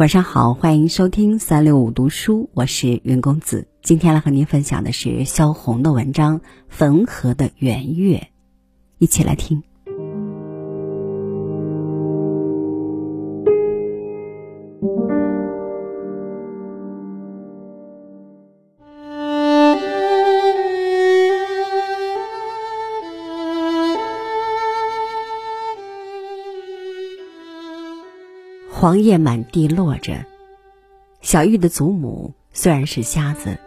晚上好，欢迎收听三六五读书，我是云公子。今天来和您分享的是萧红的文章《汾河的圆月》，一起来听。黄叶满地落着。小玉的祖母虽然是瞎子，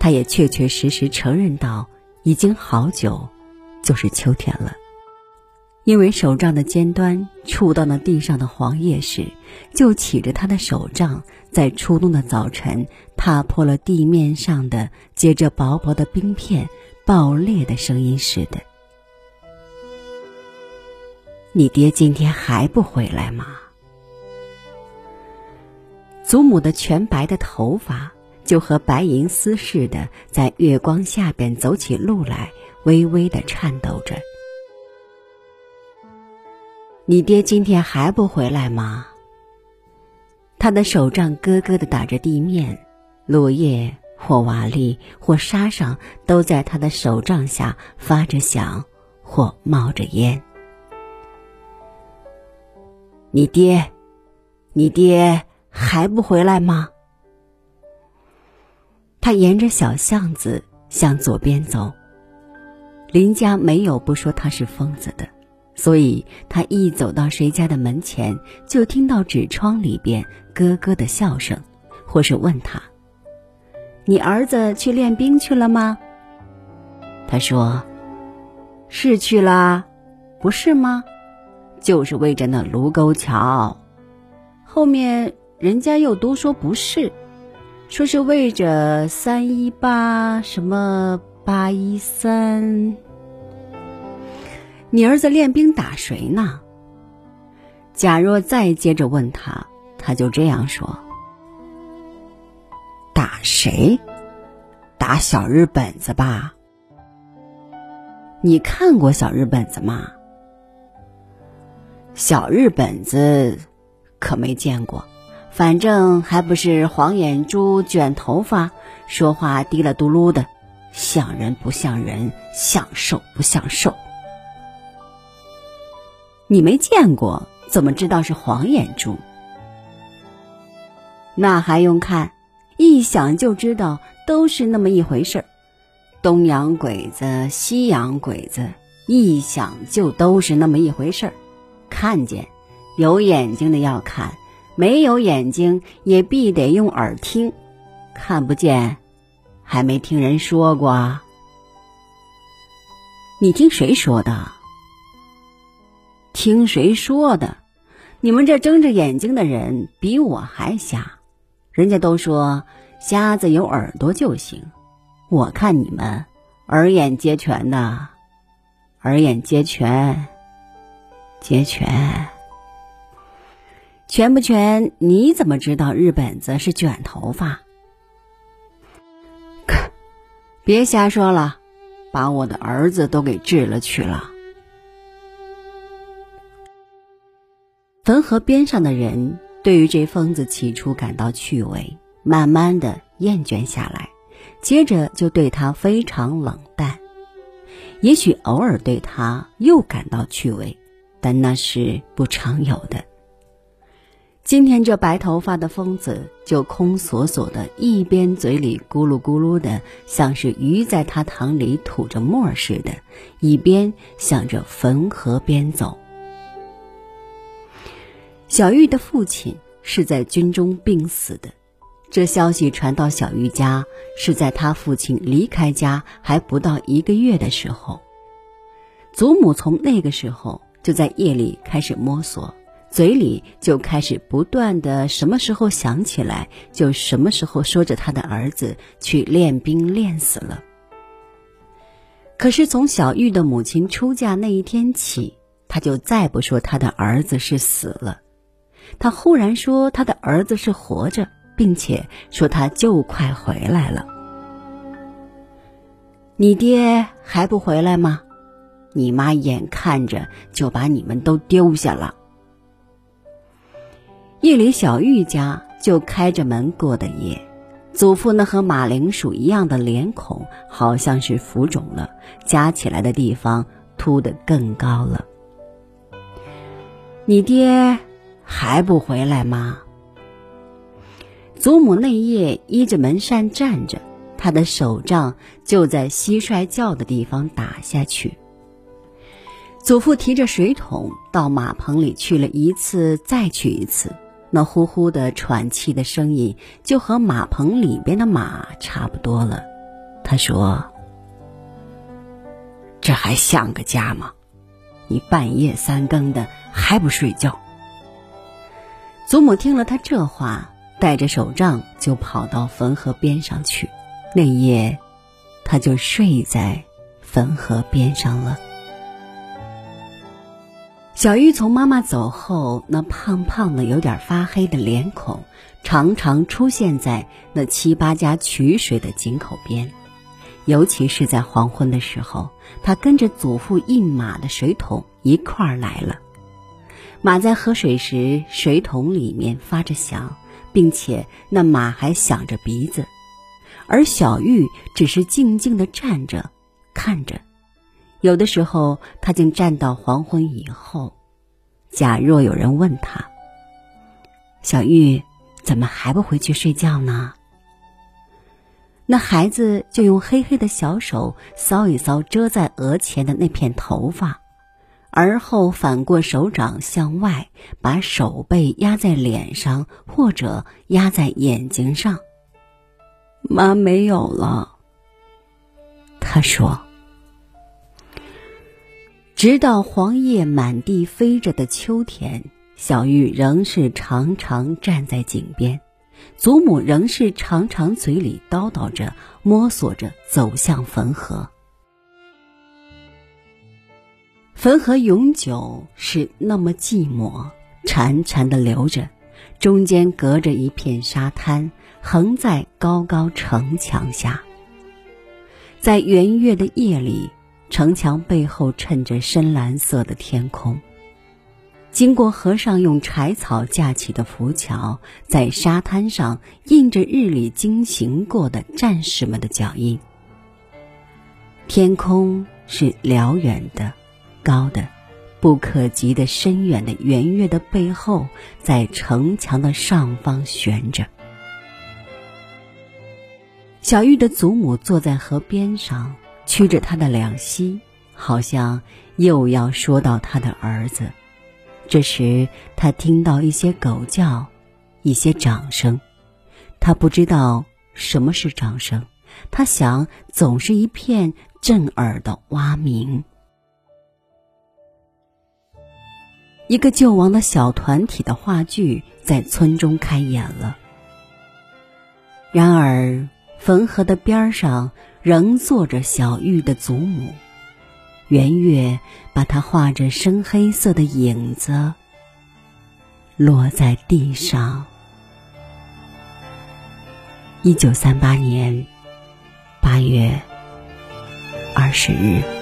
她也确确实实承认到，已经好久，就是秋天了。因为手杖的尖端触到了地上的黄叶时，就起着他的手杖在初冬的早晨踏破了地面上的结着薄薄的冰片爆裂的声音似的。你爹今天还不回来吗？祖母的全白的头发就和白银丝似的，在月光下边走起路来，微微的颤抖着。你爹今天还不回来吗？他的手杖咯咯的打着地面，落叶或瓦砾或沙上都在他的手杖下发着响，或冒着烟。你爹，你爹。还不回来吗？他沿着小巷子向左边走。邻家没有不说他是疯子的，所以他一走到谁家的门前，就听到纸窗里边咯咯的笑声，或是问他：“你儿子去练兵去了吗？”他说：“是去啦，不是吗？就是为着那卢沟桥，后面。”人家又都说不是，说是为着三一八什么八一三。你儿子练兵打谁呢？假若再接着问他，他就这样说：打谁？打小日本子吧。你看过小日本子吗？小日本子可没见过。反正还不是黄眼珠、卷头发，说话滴了嘟噜的，像人不像人，像兽不像兽。你没见过，怎么知道是黄眼珠？那还用看？一想就知道，都是那么一回事儿。东洋鬼子、西洋鬼子，一想就都是那么一回事儿。看见，有眼睛的要看。没有眼睛也必得用耳听，看不见，还没听人说过。你听谁说的？听谁说的？你们这睁着眼睛的人比我还瞎，人家都说瞎子有耳朵就行，我看你们耳眼皆全的，耳眼皆全，皆全。全不全？你怎么知道日本子是卷头发？别瞎说了，把我的儿子都给治了去了。汾河边上的人对于这疯子起初感到趣味，慢慢的厌倦下来，接着就对他非常冷淡。也许偶尔对他又感到趣味，但那是不常有的。今天这白头发的疯子就空索索的，一边嘴里咕噜咕噜的，像是鱼在他塘里吐着沫似的，一边向着汾河边走。小玉的父亲是在军中病死的，这消息传到小玉家是在他父亲离开家还不到一个月的时候。祖母从那个时候就在夜里开始摸索。嘴里就开始不断的，什么时候想起来，就什么时候说着他的儿子去练兵练死了。可是从小玉的母亲出嫁那一天起，他就再不说他的儿子是死了，他忽然说他的儿子是活着，并且说他就快回来了。你爹还不回来吗？你妈眼看着就把你们都丢下了。夜里，小玉家就开着门过的夜。祖父那和马铃薯一样的脸孔，好像是浮肿了，夹起来的地方凸得更高了。你爹还不回来吗？祖母那夜依着门扇站着，他的手杖就在蟋蟀叫的地方打下去。祖父提着水桶到马棚里去了一次，再去一次。那呼呼的喘气的声音，就和马棚里边的马差不多了。他说：“这还像个家吗？你半夜三更的还不睡觉。”祖母听了他这话，带着手杖就跑到汾河边上去。那夜，他就睡在汾河边上了。小玉从妈妈走后，那胖胖的、有点发黑的脸孔，常常出现在那七八家取水的井口边，尤其是在黄昏的时候，他跟着祖父一马的水桶一块儿来了。马在喝水时，水桶里面发着响，并且那马还响着鼻子，而小玉只是静静的站着，看着。有的时候，他竟站到黄昏以后。假若有人问他：“小玉，怎么还不回去睡觉呢？”那孩子就用黑黑的小手搔一搔遮在额前的那片头发，而后反过手掌向外，把手背压在脸上或者压在眼睛上。妈没有了，他说。直到黄叶满地飞着的秋天，小玉仍是常常站在井边，祖母仍是常常嘴里叨叨着，摸索着走向汾河。汾河永久是那么寂寞，潺潺的流着，中间隔着一片沙滩，横在高高城墙下，在圆月的夜里。城墙背后衬着深蓝色的天空。经过河上用柴草架起的浮桥，在沙滩上印着日里经行过的战士们的脚印。天空是辽远的、高的、不可及的深远的圆月的背后，在城墙的上方悬着。小玉的祖母坐在河边上。屈着他的两膝，好像又要说到他的儿子。这时，他听到一些狗叫，一些掌声。他不知道什么是掌声，他想总是一片震耳的蛙鸣。一个救亡的小团体的话剧在村中开演了。然而，汾河的边上。仍坐着小玉的祖母，圆月把她画着深黑色的影子落在地上。一九三八年八月二十日。